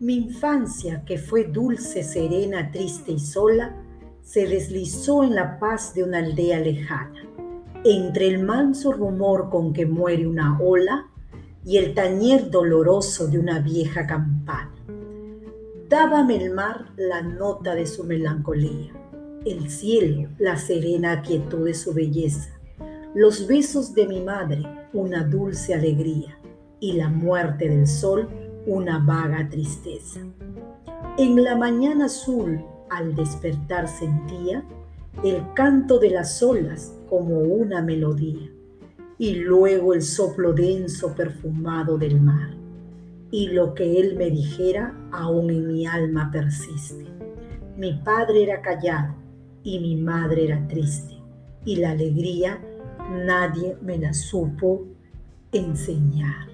Mi infancia, que fue dulce, serena, triste y sola, se deslizó en la paz de una aldea lejana, entre el manso rumor con que muere una ola y el tañer doloroso de una vieja campana. Dábame el mar la nota de su melancolía, el cielo la serena quietud de su belleza, los besos de mi madre una dulce alegría y la muerte del sol una vaga tristeza. En la mañana azul, al despertar sentía el canto de las olas como una melodía, y luego el soplo denso perfumado del mar. Y lo que él me dijera aún en mi alma persiste. Mi padre era callado y mi madre era triste, y la alegría nadie me la supo enseñar.